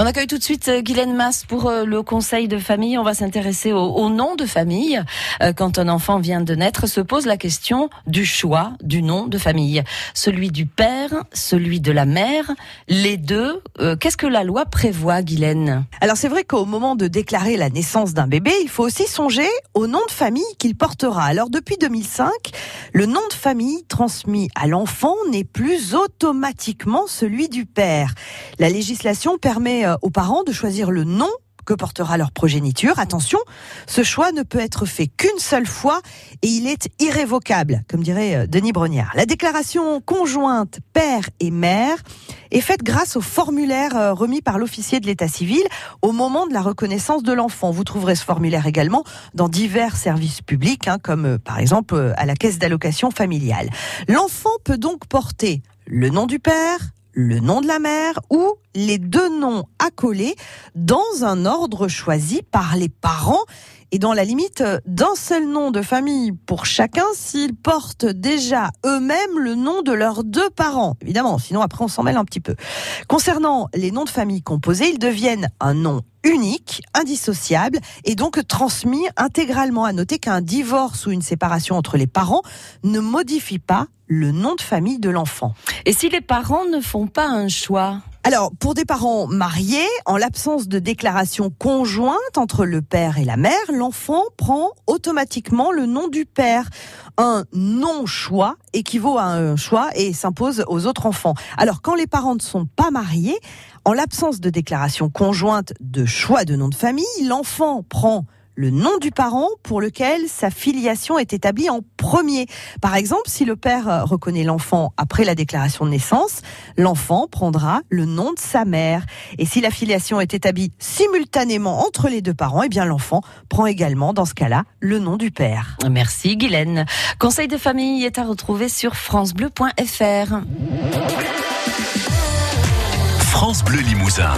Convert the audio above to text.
On accueille tout de suite euh, Guylaine Masse pour euh, le conseil de famille. On va s'intéresser au, nom de famille. Euh, quand un enfant vient de naître, se pose la question du choix du nom de famille. Celui du père, celui de la mère, les deux. Qu'est-ce que la loi prévoit, Guylaine? Alors c'est vrai qu'au moment de déclarer la naissance d'un bébé, il faut aussi songer au nom de famille qu'il portera. Alors depuis 2005, le nom de famille transmis à l'enfant n'est plus automatiquement celui du père. La législation permet euh, aux parents de choisir le nom que portera leur progéniture. Attention, ce choix ne peut être fait qu'une seule fois et il est irrévocable, comme dirait euh, Denis Brognard. La déclaration conjointe père et mère est faite grâce au formulaire euh, remis par l'officier de l'état civil au moment de la reconnaissance de l'enfant. Vous trouverez ce formulaire également dans divers services publics, hein, comme par exemple à la caisse d'allocation familiale. L'enfant peut donc porter le nom du père, le nom de la mère ou les deux noms accolés dans un ordre choisi par les parents et dans la limite d'un seul nom de famille pour chacun s'ils portent déjà eux-mêmes le nom de leurs deux parents. Évidemment, sinon après on s'en mêle un petit peu. Concernant les noms de famille composés, ils deviennent un nom unique, indissociable et donc transmis intégralement. À noter qu'un divorce ou une séparation entre les parents ne modifie pas le nom de famille de l'enfant. Et si les parents ne font pas un choix? Alors, pour des parents mariés, en l'absence de déclaration conjointe entre le père et la mère, l'enfant prend automatiquement le nom du père. Un non-choix équivaut à un choix et s'impose aux autres enfants. Alors, quand les parents ne sont pas mariés, en l'absence de déclaration conjointe de choix de nom de famille, l'enfant prend le nom du parent pour lequel sa filiation est établie en premier. Par exemple, si le père reconnaît l'enfant après la déclaration de naissance, l'enfant prendra le nom de sa mère. Et si la filiation est établie simultanément entre les deux parents, eh bien l'enfant prend également dans ce cas-là le nom du père. Merci Guylaine. Conseil de famille est à retrouver sur francebleu.fr. France Bleu Limousin.